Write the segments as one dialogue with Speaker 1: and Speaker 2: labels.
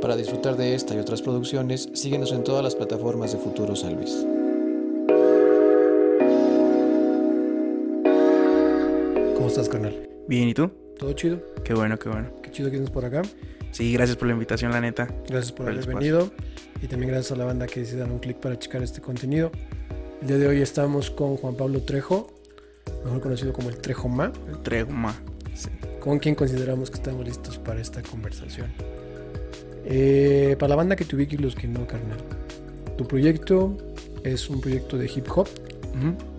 Speaker 1: Para disfrutar de esta y otras producciones, síguenos en todas las plataformas de Futuro San Luis.
Speaker 2: ¿Cómo estás, carnal?
Speaker 3: Bien, ¿y tú?
Speaker 2: ¿Todo chido?
Speaker 3: Qué bueno, qué bueno.
Speaker 2: Qué chido que vienes por acá.
Speaker 3: Sí, gracias por la invitación, la neta.
Speaker 2: Gracias por
Speaker 3: Por el
Speaker 2: haber venido. Y también gracias a la banda que decide dar un clic para checar este contenido. El día de hoy estamos con Juan Pablo Trejo, mejor conocido como el Trejo Ma,
Speaker 3: El Tregma.
Speaker 2: con quien consideramos que estamos listos para esta conversación. Eh, para la banda que te ubique y los que no, carnal. Tu proyecto es un proyecto de hip hop.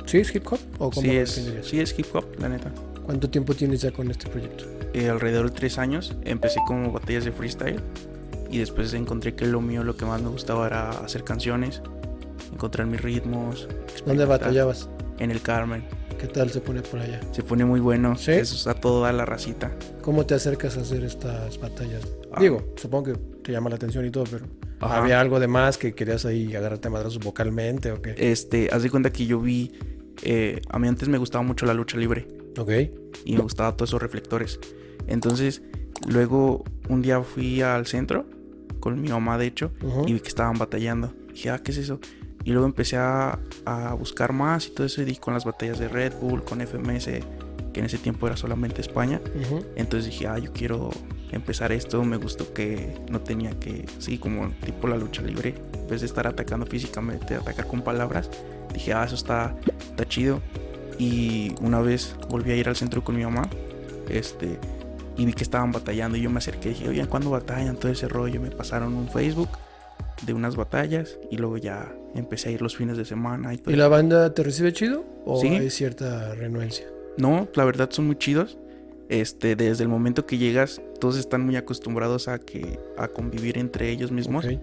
Speaker 2: ¿Sí es hip hop? ¿O cómo
Speaker 3: Sí
Speaker 2: lo
Speaker 3: es, sí, es hip hop, la neta.
Speaker 2: ¿Cuánto tiempo tienes ya con este proyecto?
Speaker 3: Eh, alrededor de tres años empecé como batallas de freestyle y después encontré que lo mío, lo que más me gustaba era hacer canciones, encontrar mis ritmos.
Speaker 2: ¿Dónde batallabas?
Speaker 3: En el Carmen.
Speaker 2: ¿Qué tal se pone por allá?
Speaker 3: Se pone muy bueno.
Speaker 2: ¿Sí?
Speaker 3: Es a toda la racita.
Speaker 2: ¿Cómo te acercas a hacer estas batallas?
Speaker 3: Ah.
Speaker 2: Digo, supongo que te llama la atención y todo, pero
Speaker 3: Ajá.
Speaker 2: ¿había algo de más que querías ahí agarrarte a madrazos vocalmente o qué?
Speaker 3: Este, haz de cuenta que yo vi. eh, a mí antes me gustaba mucho la lucha libre.
Speaker 2: Ok.
Speaker 3: y me gustaba todos esos reflectores. Entonces, luego un día fui al centro con mi mamá, de hecho, y vi que estaban batallando. Dije, ah, ¿qué es eso? Y luego empecé a, a buscar más y todo eso, y con las batallas de Red Bull, con FMS, que en ese tiempo era solamente España. Entonces dije, ah, yo quiero empezar esto. Me gustó que no tenía que, sí, como tipo la lucha libre, en vez de estar atacando físicamente, atacar con palabras. Dije, ah, eso está, está chido. Y una vez volví a ir al centro con mi mamá, este, y vi que estaban batallando. Y yo me acerqué y dije, oigan, ¿cuándo batallan? Todo ese rollo. Me pasaron un Facebook de unas batallas y luego ya empecé a ir los fines de semana. Y todo
Speaker 2: ¿Y la banda te recibe chido o
Speaker 3: Sí.
Speaker 2: hay cierta renuencia?
Speaker 3: No, la verdad son muy chidos. Este, desde el momento que llegas, todos están muy acostumbrados a que a convivir entre ellos mismos.
Speaker 2: Ok.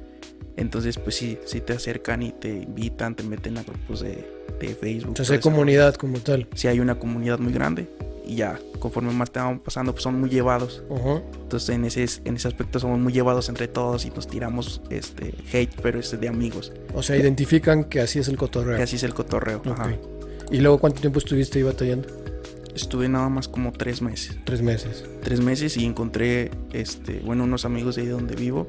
Speaker 3: Entonces, pues sí, sí te acercan y te invitan, te meten a grupos de, de Facebook.
Speaker 2: O sea,
Speaker 3: todo
Speaker 2: hay comunidad como tal.
Speaker 3: Sí hay una comunidad muy grande y ya, conforme más te van pasando, pues son muy llevados. Entonces, en ese, en ese aspecto somos muy llevados entre todos y nos tiramos este hate, pero es de amigos.
Speaker 2: O sea, identifican que así es el cotorreo.
Speaker 3: Que así es el cotorreo. Ajá.
Speaker 2: ¿Y luego cuánto tiempo estuviste ahí batallando?
Speaker 3: Estuve nada más como tres meses.
Speaker 2: Tres meses.
Speaker 3: Tres meses y encontré, este, bueno, unos amigos de ahí donde vivo.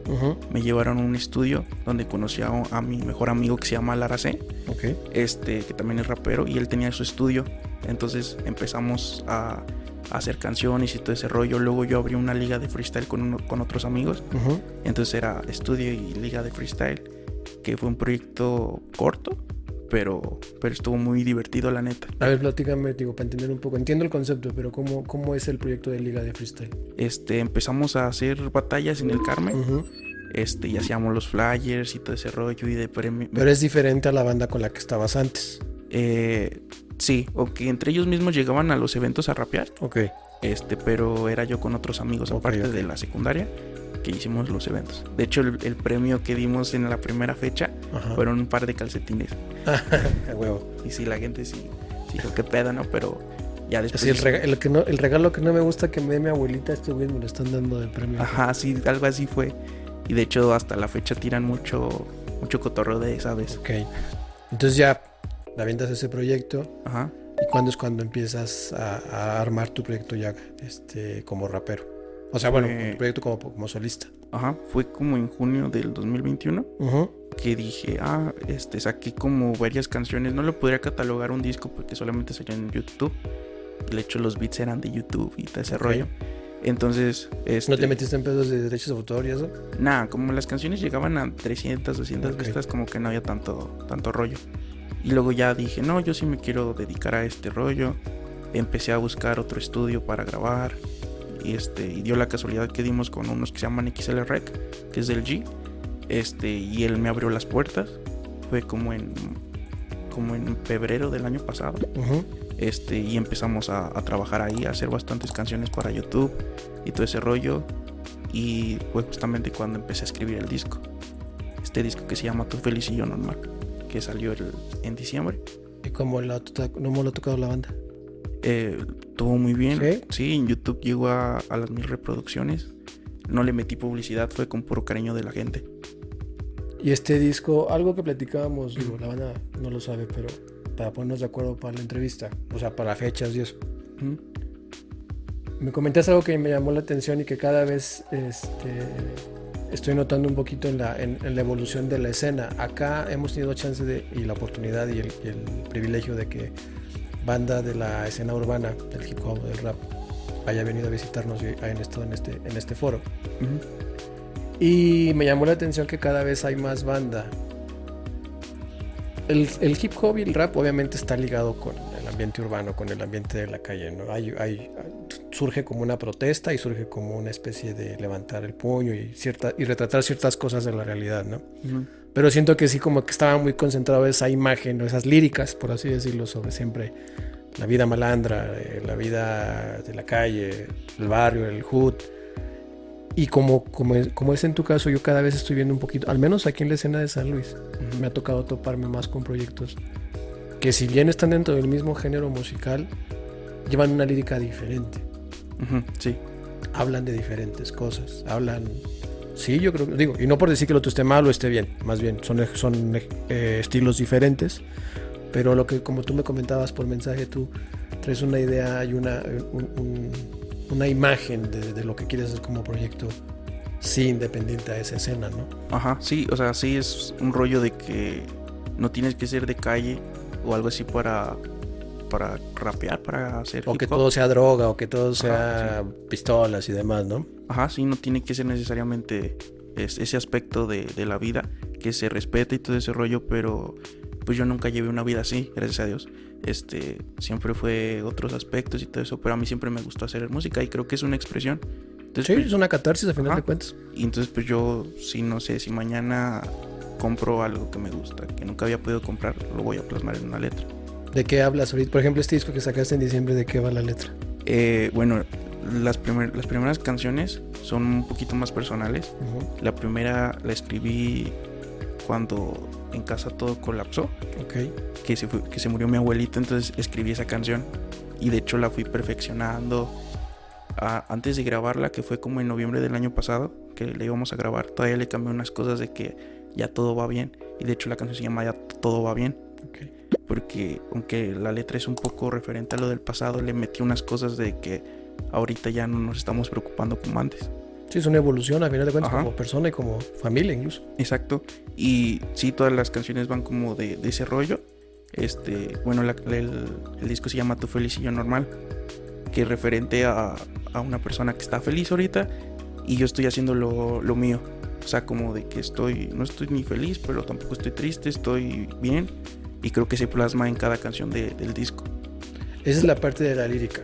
Speaker 3: Me llevaron a un estudio donde conocí a, a mi mejor amigo que se llama Lara C,
Speaker 2: Ok.
Speaker 3: este, que también es rapero, y él tenía su estudio. Entonces empezamos a, a hacer canciones y todo ese rollo. Luego yo abrí una liga de freestyle con, uno- con otros amigos. Entonces era estudio y liga de freestyle, que fue un proyecto corto, pero, pero estuvo muy divertido, la neta.
Speaker 2: A ver, platícame, digo, para entender un poco. Entiendo el concepto, pero ¿cómo, cómo es el proyecto de Liga de Freestyle?
Speaker 3: Este, empezamos a hacer batallas en el Carmen, este, y hacíamos los flyers y todo ese rollo y de premio.
Speaker 2: Pero es diferente a la banda con la que estabas antes.
Speaker 3: Eh, sí, o que entre ellos mismos llegaban a los eventos a rapear,
Speaker 2: Ok.
Speaker 3: este, pero era yo con otros amigos
Speaker 2: Ok,
Speaker 3: aparte de la secundaria que hicimos los eventos. De hecho, el, el premio que dimos en la primera fecha
Speaker 2: Ajá.
Speaker 3: fueron un par de calcetines.
Speaker 2: Huevo.
Speaker 3: Y sí, la gente sí, sí dijo, qué pedo, ¿no? Pero ya después...
Speaker 2: El, rega- el que no, el regalo que no me gusta que me dé mi abuelita, este güey me lo están dando de premio.
Speaker 3: Ajá, sí, algo así fue. Y de hecho, hasta la fecha tiran mucho, mucho cotorreo de esa vez.
Speaker 2: Ok. Entonces ya avientas ese proyecto.
Speaker 3: Ajá.
Speaker 2: ¿Y cuándo es cuando empiezas a, a armar tu proyecto ya este, como rapero? O sea, bueno,
Speaker 3: Eh.
Speaker 2: tu proyecto como, como solista.
Speaker 3: Ajá, fue como en junio del 2021.
Speaker 2: Ujú.
Speaker 3: que dije, ah, este, saqué como varias canciones. No lo podría catalogar un disco porque solamente salió en YouTube. De hecho, los beats eran de YouTube y todo ese rollo. Entonces, este,
Speaker 2: ¿No te metiste en pedos de derechos de autor y eso?
Speaker 3: Nada, como las canciones llegaban a 300, 200
Speaker 2: Ok.
Speaker 3: vistas, como que no había tanto, tanto rollo. Y luego ya dije, no, yo sí me quiero dedicar a este rollo. Empecé a buscar otro estudio para grabar. Y, este, y dio la casualidad que dimos con unos que se llaman XL Rec, que es del G. Este, y él me abrió las puertas. Fue como en, como en febrero del año pasado. Este, y empezamos a, a trabajar ahí, a hacer bastantes canciones para YouTube y todo ese rollo. Y fue justamente cuando empecé a escribir el disco. Este disco que se llama Tu Feliz y Yo Normal, que salió el- en diciembre.
Speaker 2: ¿Y cómo to- cómo lo ha tocado la banda?
Speaker 3: Eh, tuvo muy bien.
Speaker 2: ¿Sí?
Speaker 3: Sí, en YouTube llegó a, a las mil reproducciones. No le metí publicidad, fue con puro cariño de la gente.
Speaker 2: Y este disco, algo que platicábamos, digo, la banda no lo sabe, pero para ponernos de acuerdo para la entrevista, o sea, para fechas y eso.
Speaker 3: Ujú.
Speaker 2: Me comentaste algo que me llamó la atención y que cada vez este, estoy notando un poquito en la, en, la evolución de la escena. Acá hemos tenido chance de, y la oportunidad y el, privilegio de que banda de la escena urbana, del hip hop, del rap, haya venido a visitarnos y hayan estado en este, en este foro. Y me llamó la atención que cada vez hay más banda. El, el, hip hop y el rap obviamente está ligado con el ambiente urbano, con el ambiente de la calle. ¿no? Hay, hay, surge como una protesta y surge como una especie de levantar el puño y, cierta, y retratar ciertas cosas de la realidad, ¿no? Pero siento que sí como que estaba muy concentrado esa imagen, o esas líricas, por así decirlo, sobre siempre la vida malandra, eh, la vida de la calle, el barrio, el hood. Y como, como, como, es en tu caso, yo cada vez estoy viendo un poquito, al menos aquí en la escena de San Luis, me ha tocado toparme más con proyectos que si bien están dentro del mismo género musical, llevan una lírica diferente
Speaker 3: sí.
Speaker 2: Hablan de diferentes cosas. Hablan. Sí, yo creo. Digo, y no por decir que el otro esté mal o esté bien. Más bien, son, son eh, estilos diferentes. Pero lo que, como tú me comentabas por mensaje, tú traes una idea y una, una imagen de, lo que quieres hacer como proyecto. Sí, independiente a esa escena, ¿no?
Speaker 3: Ajá, sí, o sea, sí es un rollo de que no tienes que ser de calle o algo así para para rapear, para hacer.
Speaker 2: O que todo sea droga, o que todo sea pistolas y demás, ¿no?
Speaker 3: Ajá, sí, no tiene que ser necesariamente ese aspecto de, la vida, que se respete y todo ese rollo, pero pues yo nunca llevé una vida así, gracias a Dios. Este, siempre fue otros aspectos y todo eso, pero a mí siempre me gustó hacer música y creo que es una expresión.
Speaker 2: Entonces, sí, pues, es una catarsis a final de cuentas.
Speaker 3: Y entonces pues yo, si no sé, si mañana compro algo que me gusta, que nunca había podido comprar, lo voy a plasmar en una letra.
Speaker 2: ¿De qué hablas ahorita? Por ejemplo, este disco que sacaste en diciembre, ¿de qué va la letra?
Speaker 3: Eh, bueno, las, las primeras canciones son un poquito más personales. La primera la escribí cuando en casa todo colapsó.
Speaker 2: Ok.
Speaker 3: Que se, que se murió mi abuelita, entonces escribí esa canción. Y de hecho la fui perfeccionando. antes de grabarla, que fue como en noviembre del año pasado, que le íbamos a grabar, todavía le cambié unas cosas de que ya todo va bien. Y de hecho la canción se llama Ya todo va bien.
Speaker 2: Okay
Speaker 3: porque aunque la letra es un poco referente a lo del pasado, le metí unas cosas de que ahorita ya no nos estamos preocupando como antes.
Speaker 2: Sí, es una evolución a final de cuentas como persona y como familia incluso.
Speaker 3: Exacto. Y sí, todas las canciones van como de, ese rollo. Este, bueno, el, disco se llama Tu feliz y yo normal, que es referente a, a, una persona que está feliz ahorita y yo estoy haciendo lo, lo mío. O sea, como de que estoy, no estoy ni feliz, pero tampoco estoy triste, estoy bien y creo que se plasma en cada canción del disco.
Speaker 2: Esa es la parte de la lírica.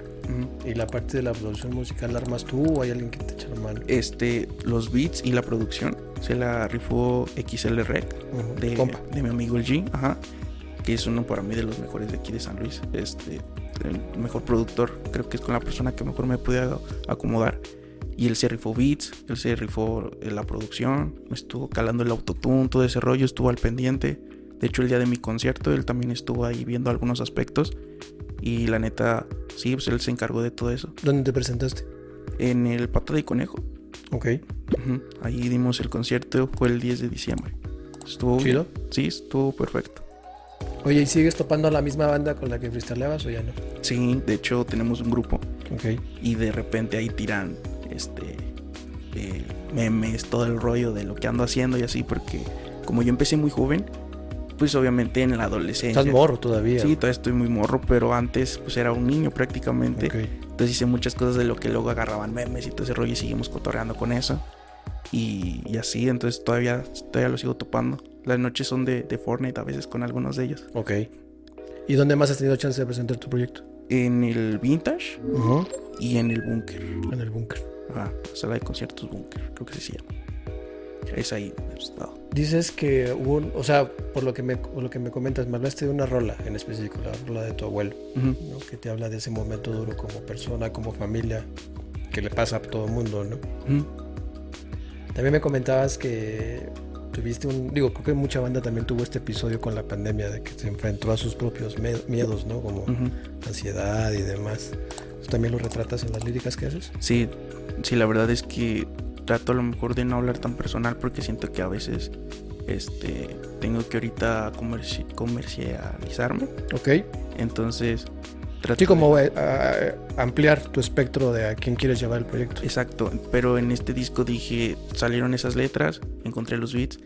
Speaker 2: ¿Y la parte de la producción musical la armas tú o hay alguien que te echa la mano?
Speaker 3: Este, los beats y la producción se la rifó XL Rec de, de, mi amigo el G, ajá, que es uno para mí de los mejores de aquí de San Luis. Este, el mejor productor, creo que es con la persona que mejor me pude acomodar. Y él se rifó beats, él se rifó eh, la producción, me estuvo calando el autotune, todo ese rollo, estuvo al pendiente. De hecho, el día de mi concierto, él también estuvo ahí viendo algunos aspectos. Y la neta, sí, pues él se encargó de todo eso.
Speaker 2: ¿Dónde te presentaste?
Speaker 3: En el Pata de Conejo.
Speaker 2: Ok.
Speaker 3: Ahí dimos el concierto, fue el 10 de diciembre. ¿Estuvo
Speaker 2: ¿Chido?
Speaker 3: Sí, estuvo perfecto.
Speaker 2: Oye, ¿y sigues topando a la misma banda con la que freestyleabas o ya no?
Speaker 3: Sí, de hecho tenemos un grupo.
Speaker 2: Ok.
Speaker 3: Y de repente ahí tiran este eh, memes, todo el rollo de lo que ando haciendo y así, porque como yo empecé muy joven, pues obviamente en la adolescencia.
Speaker 2: Estás morro todavía.
Speaker 3: Sí, todavía estoy muy morro, pero antes pues era un niño prácticamente. Entonces hice muchas cosas de lo que luego agarraban memes y todo ese rollo y seguimos cotorreando con eso. Y, así, entonces todavía, todavía lo sigo topando. Las noches son de, de Fortnite a veces con algunos de ellos.
Speaker 2: Ok. ¿Y dónde más has tenido chance de presentar tu proyecto?
Speaker 3: En el Vintage y en el Bunker.
Speaker 2: En el Bunker.
Speaker 3: Ajá, sala de conciertos Bunker, creo que sí se llama. Es ahí estado.
Speaker 2: Dices que hubo, o sea, por lo que me, por lo que me comentas, me hablaste de una rola en específico, la rola de tu abuelo, que te habla de ese momento duro como persona, como familia, que le pasa a todo el mundo, ¿no? También me comentabas que tuviste un, digo, creo que mucha banda también tuvo este episodio con la pandemia de que se enfrentó a sus propios miedos, ¿no? Como ansiedad y demás. ¿También lo retratas en las líricas que haces?
Speaker 3: Sí, sí, la verdad es que trato a lo mejor de no hablar tan personal porque siento que a veces este tengo que ahorita comercializarme.
Speaker 2: Ok.
Speaker 3: Entonces, trato
Speaker 2: Sí, como
Speaker 3: de-
Speaker 2: eh, a- ampliar tu espectro de a quién quieres llevar el proyecto.
Speaker 3: Exacto, pero en este disco dije, salieron esas letras, encontré los beats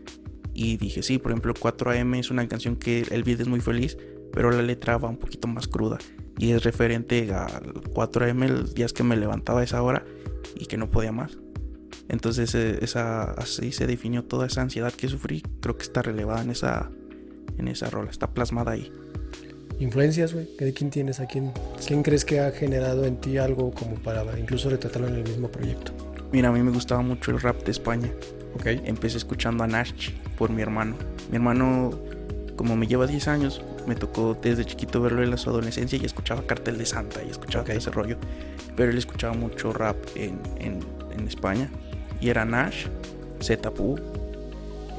Speaker 3: y dije, sí, por ejemplo, 4AM es una canción que el beat es muy feliz, pero la letra va un poquito más cruda y es referente al 4AM, los días que me levantaba a esa hora y que no podía más. Entonces eh, esa, así se definió toda esa ansiedad que sufrí, creo que está relevada en esa, en esa rola, está plasmada ahí.
Speaker 2: Influencias, güey. ¿De quién tienes? ¿A quién, quién crees que ha generado en ti algo como para incluso retratarlo en el mismo proyecto?
Speaker 3: Mira, a mí me gustaba mucho el rap de España.
Speaker 2: Ok.
Speaker 3: empecé escuchando a Nash por mi hermano. Mi hermano, como me lleva 10 años, me tocó desde chiquito verlo en su adolescencia y escuchaba Cartel de Santa y escuchaba
Speaker 2: Ok.
Speaker 3: todo ese rollo. Pero él escuchaba mucho rap en, en- en España. Y era Nash, Zetapu,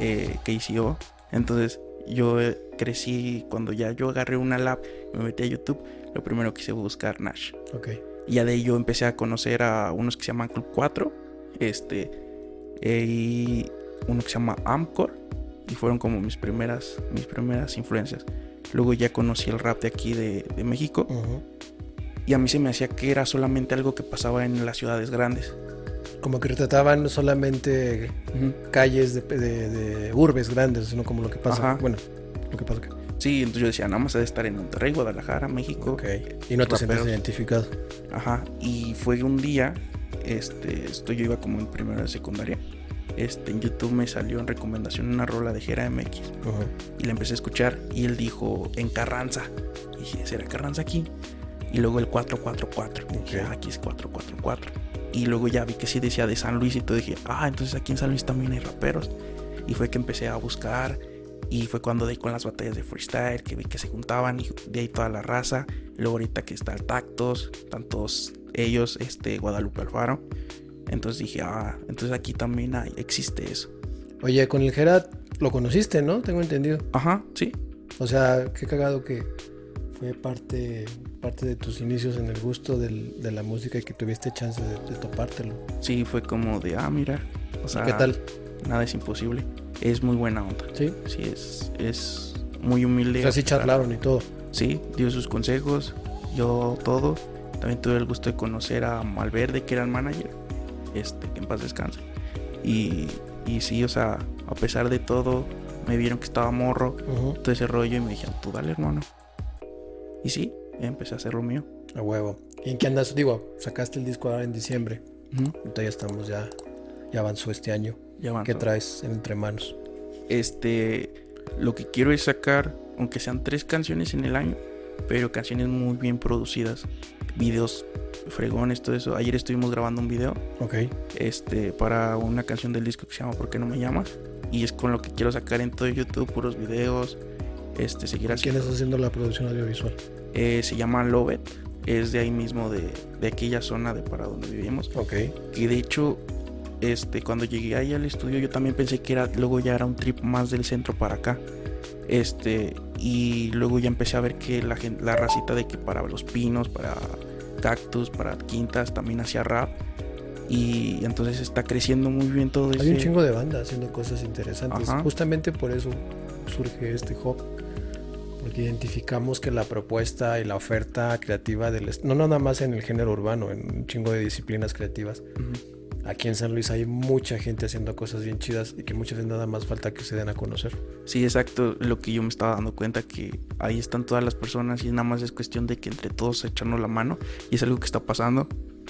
Speaker 3: eh, KCO. Entonces yo eh, crecí, cuando ya yo agarré una lap y me metí a YouTube, lo primero que hice fue buscar Nash.
Speaker 2: Ok.
Speaker 3: Y ya de ahí yo empecé a conocer a unos que se llaman Club 4, este, eh, y uno que se llama Amcor, y fueron como mis primeras, mis primeras influencias. Luego ya conocí el rap de aquí de, de México, y a mí se me hacía que era solamente algo que pasaba en las ciudades grandes.
Speaker 2: Como que retrataban no solamente calles de, de- de urbes grandes, sino como lo que pasa.
Speaker 3: Ajá.
Speaker 2: Bueno, lo que pasa acá.
Speaker 3: Sí, entonces yo decía, nada más de estar en Monterrey, Guadalajara, México.
Speaker 2: Ok. Y no te sientes identificado.
Speaker 3: Ajá, y fue un día, este, esto yo iba como en primero de secundaria. Este, en YouTube me salió en recomendación una rola de Jera MX.
Speaker 2: Ujú.
Speaker 3: Y la empecé a escuchar y él dijo en Carranza. Y dije, ¿será Carranza aquí? Y luego el 444. Y dije, ah, aquí es 444. Y luego ya vi que sí decía de San Luis y todo. Dije, ah, entonces aquí en San Luis también hay raperos. Y fue que empecé a buscar. Y fue cuando di con las batallas de freestyle, que vi que se juntaban y de ahí toda la raza. Luego ahorita que está el Tactos, están todos ellos, este, Guadalupe Alfaro. Entonces dije, ah, entonces aquí también hay, existe eso.
Speaker 2: Oye, con el Gerat lo conociste, ¿no? Tengo entendido.
Speaker 3: Ajá, sí.
Speaker 2: O sea, qué cagado que fue parte, parte de tus inicios en el gusto del- de la música y que tuviste chance de, de topártelo.
Speaker 3: Sí, fue como de, ah, mira. O sea,
Speaker 2: ¿Qué tal?
Speaker 3: Nada es imposible. Es muy buena onda.
Speaker 2: Sí.
Speaker 3: Sí, es, es muy humilde.
Speaker 2: O sea, sí charlaron y todo.
Speaker 3: Sí, dio sus consejos, yo todo. También tuve el gusto de conocer a Malverde, que era el manager. Este, que en paz descanse. Y, y sí, o sea, a pesar de todo, me vieron que estaba morro,
Speaker 2: Ujú.
Speaker 3: todo ese rollo, y me dijeron, tú dale, hermano. Y sí, empecé a hacer lo mío.
Speaker 2: A huevo. ¿Y en qué andas? Digo, sacaste el disco ahora en diciembre. Ahorita ya estamos, ya, ya avanzó este año.
Speaker 3: Ya avanzó.
Speaker 2: ¿Qué traes en entre manos?
Speaker 3: Este, lo que quiero es sacar, aunque sean tres canciones en el año, pero canciones muy bien producidas, videos fregones, todo eso. Ayer estuvimos grabando un video,
Speaker 2: Ok.
Speaker 3: este, para una canción del disco que se llama ¿Por qué no me llamas? Y es con lo que quiero sacar en todo YouTube, puros videos, este, seguir
Speaker 2: ¿Quién
Speaker 3: haciendo.
Speaker 2: está haciendo la producción audiovisual?
Speaker 3: Eh, se llama Lovet, es de ahí mismo, de, de aquella zona de para donde vivimos.
Speaker 2: Ok.
Speaker 3: Y de hecho, este, cuando llegué ahí al estudio, yo también pensé que era, luego ya era un trip más del centro para acá. Este, y luego ya empecé a ver que la gente, la racita de que para los pinos, para cactus, para quintas, también hacía rap. Y entonces está creciendo muy bien todo
Speaker 2: Hay un
Speaker 3: ese-
Speaker 2: chingo de bandas haciendo cosas interesantes.
Speaker 3: Ajá.
Speaker 2: Justamente por eso surge este hub. Porque identificamos que la propuesta y la oferta creativa del... No nada más en el género urbano, en un chingo de disciplinas creativas. Aquí en San Luis hay mucha gente haciendo cosas bien chidas y que muchas veces nada más falta que se den a conocer.
Speaker 3: Sí, exacto, lo que yo me estaba dando cuenta que ahí están todas las personas y nada más es cuestión de que entre todos echarnos la mano y es algo que está pasando.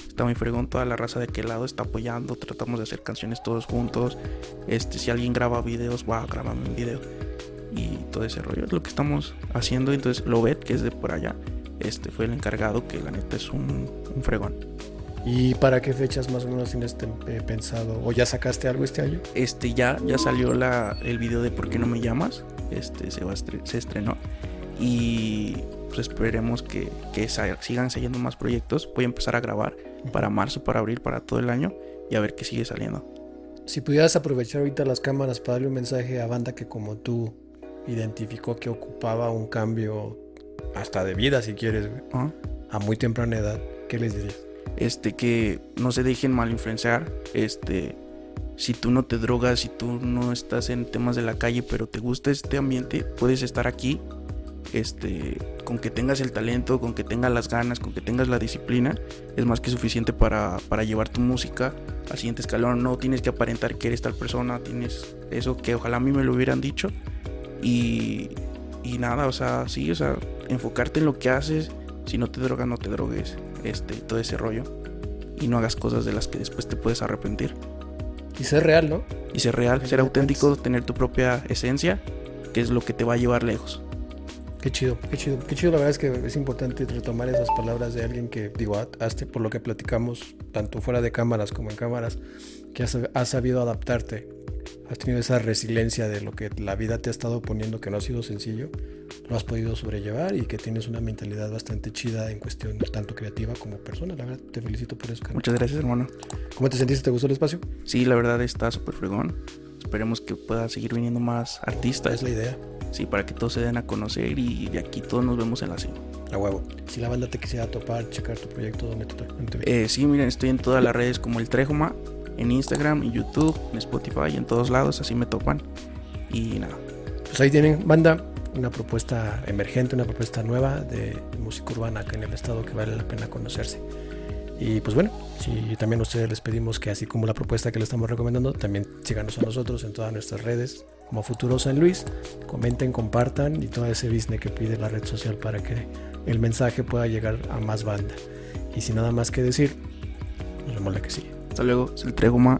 Speaker 3: Está muy fregón, toda la raza de aquel lado está apoyando, tratamos de hacer canciones todos juntos. Este, si alguien graba videos, va, grábame un video. Y todo ese rollo es lo que estamos haciendo. Entonces, Lobet, que es de por allá, este fue el encargado, que la neta es un, un fregón.
Speaker 2: ¿Y para qué fechas más o menos tienes eh, pensado? ¿O ya sacaste algo este año?
Speaker 3: Este ya, ya salió la, el video de ¿Por qué no me llamas? Este se, va se estrenó. Y pues esperemos que, que sigan saliendo más proyectos. Voy a empezar a grabar para marzo, para abril, para todo el año y a ver qué sigue saliendo.
Speaker 2: Si pudieras aprovechar ahorita las cámaras para darle un mensaje a banda que como tú identificó que ocupaba un cambio hasta de vida si quieres, güey,
Speaker 3: Ajá.
Speaker 2: a muy temprana edad, ¿qué les dirías?
Speaker 3: Este que no se dejen mal influenciar. Este si tú no te drogas, si tú no estás en temas de la calle, pero te gusta este ambiente, puedes estar aquí este, con que tengas el talento, con que tengas las ganas, con que tengas la disciplina, es más que suficiente para, para llevar tu música al siguiente escalón. No tienes que aparentar que eres tal persona, tienes eso que ojalá a mí me lo hubieran dicho. Y, y nada, o sea, sí, o sea, enfocarte en lo que haces. Si no te drogas, no te drogues. Este, todo ese rollo. Y no hagas cosas de las que después te puedes arrepentir.
Speaker 2: Y ser real, ¿no?
Speaker 3: Y ser real, ser auténtico, tener tu propia esencia, que es lo que te va a llevar lejos.
Speaker 2: Qué chido, qué chido, qué chido. La verdad es que es importante retomar esas palabras de alguien que, digo, hasta por lo que platicamos, tanto fuera de cámaras como en cámaras, que has, has sabido adaptarte has tenido esa resiliencia de lo que la vida te ha estado poniendo que no ha sido sencillo, lo has podido sobrellevar y que tienes una mentalidad bastante chida en cuestión tanto creativa como persona. La verdad, te felicito por eso.
Speaker 3: Muchas gracias, hermano.
Speaker 2: ¿Cómo te sentiste? ¿Te gustó el espacio?
Speaker 3: Sí, la verdad está súper fregón. Esperemos que pueda seguir viniendo más artistas.
Speaker 2: Es la idea.
Speaker 3: Sí, para que todos se den a conocer y de aquí todos nos vemos en la cima.
Speaker 2: A huevo. Si la banda te quisiera topar, checar tu proyecto, ¿dónde te, dónde
Speaker 3: eh, Sí, miren, estoy en todas las redes como el Trejoma en Instagram, en YouTube, en Spotify, en todos lados, así me topan. Y nada.
Speaker 2: Pues ahí tienen, banda, una propuesta emergente, una propuesta nueva de música urbana acá en el estado que vale la pena conocerse. Y pues bueno, si también a ustedes les pedimos que así como la propuesta que les estamos recomendando, también síganos a nosotros en todas nuestras redes como Futuro San Luis, comenten, compartan y todo ese business que pide la red social para que el mensaje pueda llegar a más banda. Y sin nada más que decir, nos vemos la que sigue.
Speaker 3: Hasta luego, se el trego más.